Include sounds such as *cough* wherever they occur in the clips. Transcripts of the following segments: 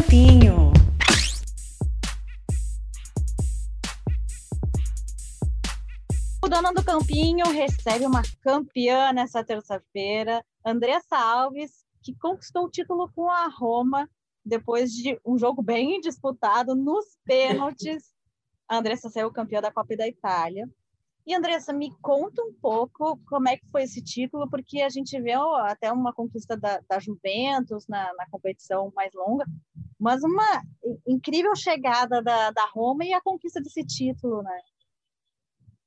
Campinho. O Dona do Campinho recebe uma campeã nessa terça-feira, Andressa Alves, que conquistou o título com a Roma depois de um jogo bem disputado nos pênaltis. A Andressa saiu campeã da Copa da Itália. E Andressa, me conta um pouco como é que foi esse título, porque a gente vê até uma conquista da, da Juventus na, na, competição mais longa, mas uma incrível chegada da, da Roma e a conquista desse título, né?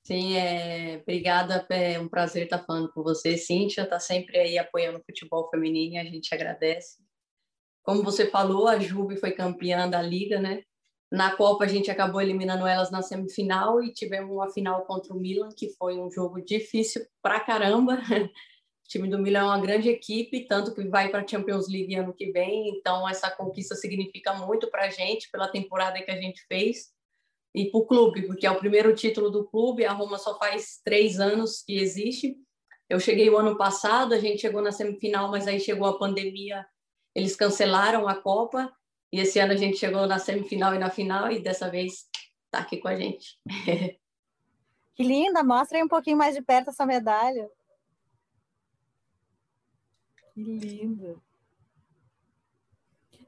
Sim, é, obrigada, é um prazer estar falando com você. Cíntia está sempre aí apoiando o futebol feminino e a gente agradece. Como você falou, a Juve foi campeã da Liga, né? Na Copa a gente acabou eliminando elas na semifinal e tivemos uma final contra o Milan, que foi um jogo difícil pra caramba. *laughs* O time do Milan é uma grande equipe, tanto que vai para a Champions League ano que vem, então essa conquista significa muito para a gente, pela temporada que a gente fez e para o clube, porque é o primeiro título do clube. A Roma só faz três anos que existe. Eu cheguei o ano passado, a gente chegou na semifinal, mas aí chegou a pandemia, eles cancelaram a Copa. E esse ano a gente chegou na semifinal e na final, e dessa vez está aqui com a gente. *laughs* Que linda! Mostra aí um pouquinho mais de perto essa medalha. Que linda!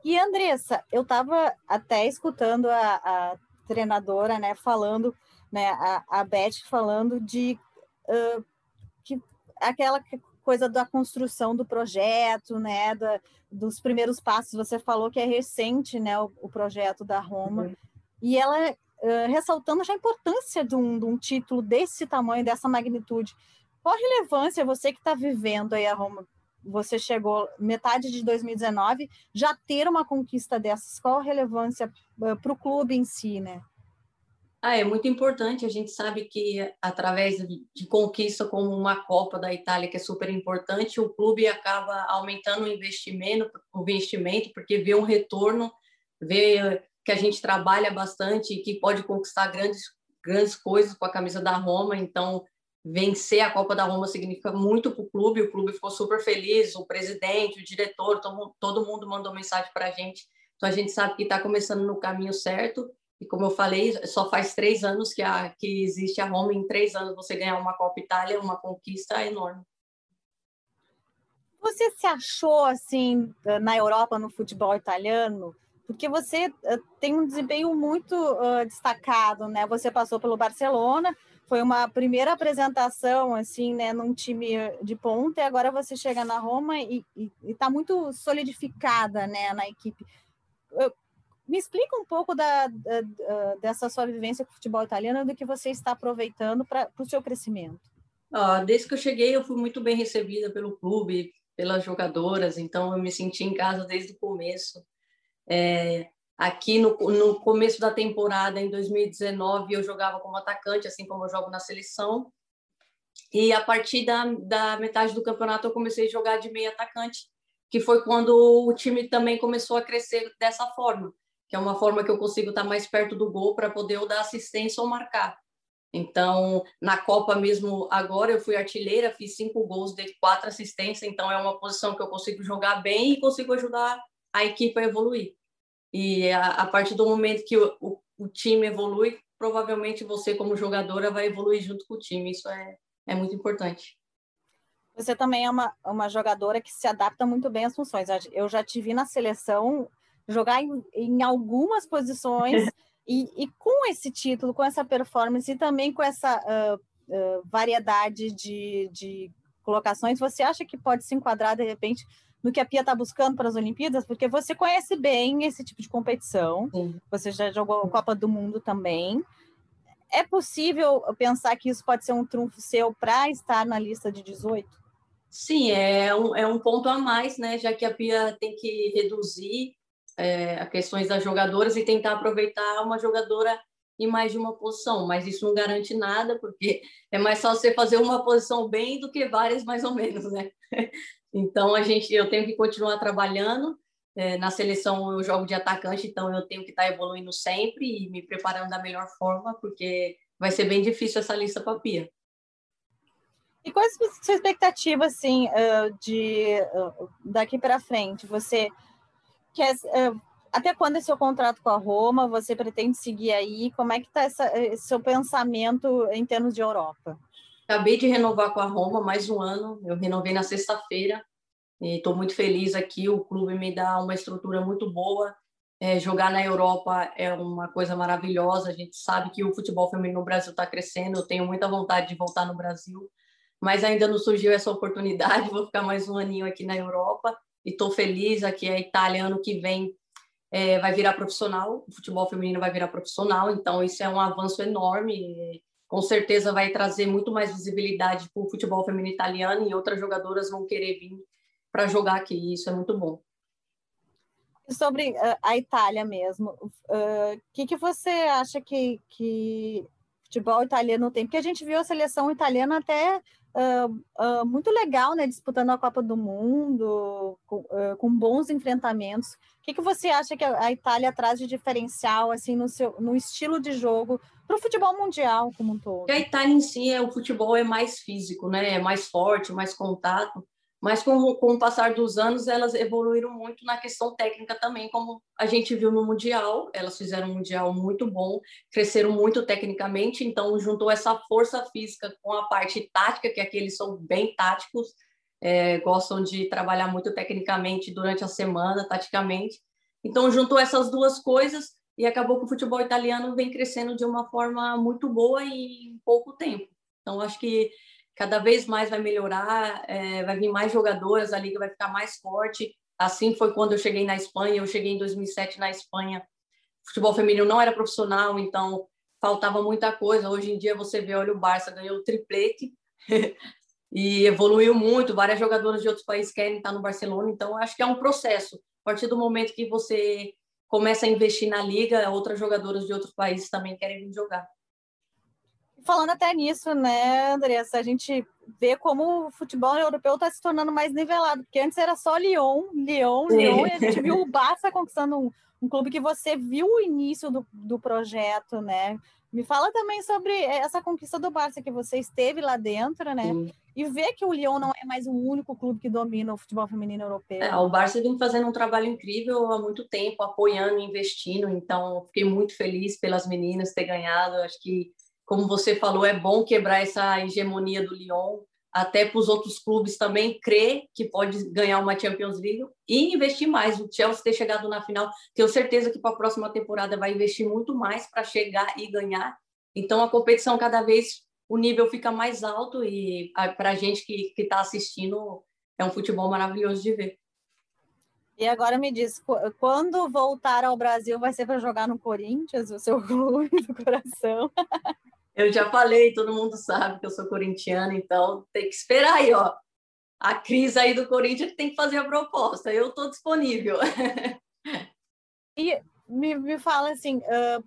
E Andressa, eu estava até escutando a, a treinadora, né, falando, né, a, a Beth falando de uh, que aquela coisa da construção do projeto, né, da, dos primeiros passos. Você falou que é recente, né, o, o projeto da Roma, uhum. e ela uh, ressaltando já a importância de um, de um título desse tamanho, dessa magnitude. Qual a relevância você que está vivendo aí a Roma você chegou metade de 2019, já ter uma conquista dessas, qual a relevância uh, para o clube em si, né? Ah, é muito importante. A gente sabe que através de conquista como uma Copa da Itália, que é super importante, o clube acaba aumentando o investimento, o investimento porque vê um retorno, vê que a gente trabalha bastante e que pode conquistar grandes, grandes coisas com a camisa da Roma. Então, vencer a Copa da Roma significa muito para o clube, o clube ficou super feliz, o presidente, o diretor, todo, mundo mandou mensagem para a gente, então a gente sabe que está começando no caminho certo, e como eu falei, só faz três anos que, a, que existe a Roma, em três anos você ganhar uma Copa Itália, uma conquista enorme. Você se achou, assim, na Europa, no futebol italiano? Porque você uh, tem um desempenho muito uh, destacado, né? Você passou pelo Barcelona, foi uma primeira apresentação assim, né, num time de ponta, e agora você chega na Roma e está muito solidificada, né, na equipe. Me explica um pouco da, da, dessa sua vivência com o futebol italiano, do que você está aproveitando para o seu crescimento. Ah, desde que eu cheguei, eu fui muito bem recebida pelo clube, pelas jogadoras, então eu me senti em casa desde o começo. É, Aqui no, no começo da temporada, em 2019, eu jogava como atacante, assim como eu jogo na seleção. E a partir da, da metade do campeonato, eu comecei a jogar de meio atacante, que foi quando o time também começou a crescer dessa forma, que é uma forma que eu consigo estar mais perto do gol para poder ou dar assistência ou marcar. Então, na Copa mesmo, agora eu fui artilheira, fiz cinco gols, dei quatro assistências, então é uma posição que eu consigo jogar bem e consigo ajudar a equipe a evoluir. E a, a partir do momento que o, o, o, time evolui, provavelmente você, como jogadora, vai evoluir junto com o time. Isso é, é muito importante. Você também é uma, uma jogadora que se adapta muito bem às funções. Eu já te vi na seleção jogar em, em algumas posições *laughs* e, e, com esse título, com essa performance e também com essa uh, uh, variedade de, de colocações, você acha que pode se enquadrar de repente no que a Pia está buscando para as Olimpíadas, porque você conhece bem esse tipo de competição, Sim. você já jogou a Copa do Mundo também. É possível pensar que isso pode ser um trunfo seu para estar na lista de 18? Sim, é um, é um ponto a mais, né? Já que a Pia tem que reduzir é, as questões das jogadoras e tentar aproveitar uma jogadora em mais de uma posição, mas isso não garante nada, porque é mais fácil você fazer uma posição bem do que várias mais ou menos, né? Então a gente, eu tenho que continuar trabalhando. É, na seleção eu jogo de atacante, então eu tenho que estar evoluindo sempre e me preparando da melhor forma, porque vai ser bem difícil essa lista para Pia. E quais a sua expectativa assim de daqui para frente? Você quer até quando é seu contrato com a Roma? Você pretende seguir aí? Como é que está esse seu pensamento em termos de Europa? Acabei de renovar com a Roma mais um ano. Eu renovei na sexta-feira e estou muito feliz aqui. O clube me dá uma estrutura muito boa. É, jogar na Europa é uma coisa maravilhosa. A gente sabe que o futebol feminino no Brasil está crescendo. Eu tenho muita vontade de voltar no Brasil, mas ainda não surgiu essa oportunidade. *laughs* Vou ficar mais um aninho aqui na Europa e estou feliz. Aqui a Itália ano que vem é, vai virar profissional. O futebol feminino vai virar profissional. Então isso é um avanço enorme. Com certeza vai trazer muito mais visibilidade para o futebol feminino italiano e outras jogadoras vão querer vir para jogar aqui. Isso é muito bom sobre uh, a Itália mesmo, o uh, que, que você acha que, que futebol italiano tem? Porque a gente viu a seleção italiana até uh, muito legal, né? Disputando a Copa do Mundo, com, com bons enfrentamentos. O que, que você acha que a, a, Itália traz de diferencial, assim, no, seu, no estilo de jogo para o futebol mundial como um todo? A Itália em si, é, o futebol é mais físico, né? É mais forte, mais contato. Mas com, com o passar dos anos, elas evoluíram muito na questão técnica também, como a gente viu no Mundial. Elas fizeram um Mundial muito bom, cresceram muito tecnicamente, então juntou essa força física com a parte tática, que aqui eles são bem táticos, é, gostam de trabalhar muito tecnicamente durante a semana, taticamente. Então juntou essas duas coisas e acabou que o futebol italiano vem crescendo de uma forma muito boa em pouco tempo. Então acho que cada vez mais vai melhorar, é, vai vir mais jogadoras, a liga vai ficar mais forte. Assim foi quando eu cheguei na Espanha, eu cheguei em 2007 na Espanha. O futebol feminino não era profissional, então faltava muita coisa. Hoje em dia você vê, olha, o Barça ganhou o triplete *laughs* e evoluiu muito. Várias jogadoras de outros países querem estar no Barcelona, então acho que é um processo. A partir do momento que você começa a investir na liga, outras jogadoras de outros países também querem vir jogar falando até nisso, né, Andressa, a gente vê como o futebol europeu está se tornando mais nivelado, porque antes era só Lyon, Lyon, Lyon, e a gente viu o Barça conquistando um, um clube que você viu o início do, do projeto, né? Me fala também sobre essa conquista do Barça, que você esteve lá dentro, né? Sim. E vê que o Lyon não é mais o único clube que domina o futebol feminino europeu. É, o Barça vem fazendo um trabalho incrível há muito tempo, apoiando, investindo. Então, fiquei muito feliz pelas meninas ter ganhado. Acho que como você falou, é bom quebrar essa hegemonia do Lyon, até para os outros clubes também crer que pode ganhar uma Champions League e investir mais. O Chelsea ter chegado na final, tenho certeza que para a próxima temporada vai investir muito mais para chegar e ganhar. Então a competição cada vez o nível fica mais alto e para a gente que está assistindo é um futebol maravilhoso de ver. E agora me diz, quando voltar ao Brasil vai ser para jogar no Corinthians, o seu *laughs* clube do coração? *laughs* Eu já falei, todo mundo sabe que eu sou corintiana, então tem que esperar aí, ó. A crise aí do Corinthians tem que fazer a proposta. Eu estou disponível. *laughs* E me, me fala assim, uh,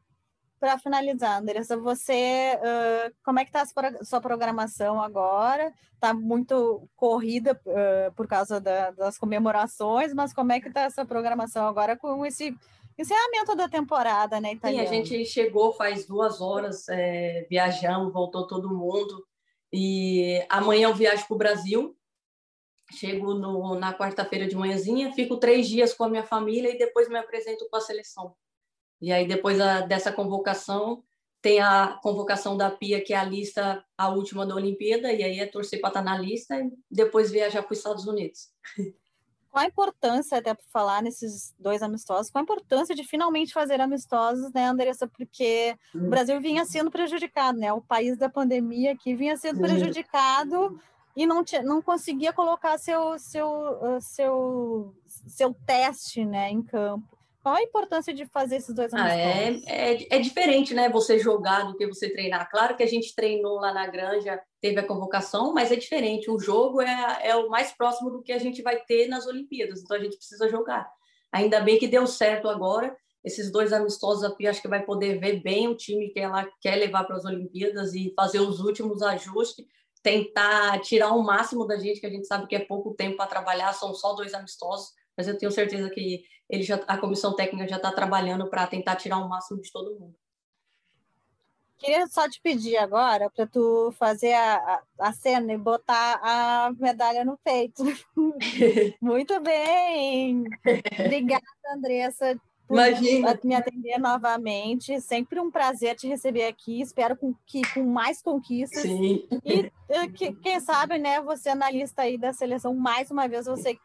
para finalizar, Andressa, você uh, como é que está a sua programação agora? Está muito corrida uh, por causa da, das comemorações, mas como é que está essa programação agora com esse Encerramento da temporada, né, italiana? Sim, a gente chegou faz duas horas, é, viajamos, voltou todo mundo. E amanhã eu viajo para o Brasil. Chego no, na quarta-feira de manhãzinha, fico três dias com a minha família e depois me apresento com a seleção. E aí, depois a, dessa convocação, tem a convocação da Pia, que é a lista, a última da Olimpíada, e aí é torcer para estar tá na lista e depois viajar para os Estados Unidos. qual a importância, até para falar nesses dois amistosos, qual a importância de finalmente fazer amistosos, né, Andressa? Porque o hum. Brasil vinha sendo prejudicado, né? O país da pandemia aqui vinha sendo prejudicado e não, tinha, não conseguia colocar seu, seu, uh, seu, seu teste né, em campo. Qual a importância de fazer esses dois ah, é, é, é, diferente, né? Você jogar do que você treinar. Claro que a gente treinou lá na Granja, teve a convocação, mas é diferente. O jogo é, é o mais próximo do que a gente vai ter nas Olimpíadas, então a gente precisa jogar. Ainda bem que deu certo agora. Esses dois amistosos aqui, acho que vai poder ver bem o time que ela quer levar para as Olimpíadas e fazer os últimos ajustes, tentar tirar o máximo da gente, que a gente sabe que é pouco tempo para trabalhar, são só dois amistosos mas eu tenho certeza que ele já, a comissão técnica já está trabalhando para tentar tirar o máximo de todo mundo. Queria só te pedir agora para tu fazer a, a, cena e botar a medalha no peito. *laughs* Muito bem! Obrigada, Andressa. por Imagina. me atender novamente. Sempre um prazer te receber aqui. Espero com, que com mais conquistas. Sim. E eh, que, quem sabe, né, você analista aí da seleção, mais uma vez, você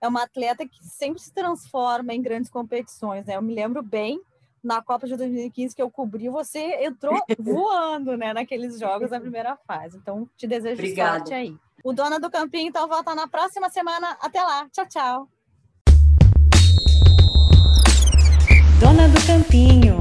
é uma atleta que sempre se transforma em grandes competições, né? Eu me lembro bem na Copa de 2015 que eu cobri, você entrou *laughs* voando, né, naqueles jogos na primeira fase. Então, te desejo Obrigada. sorte aí. O Dona do Campinho, então, volta na próxima semana. Até lá. Tchau, tchau. Dona do Campinho.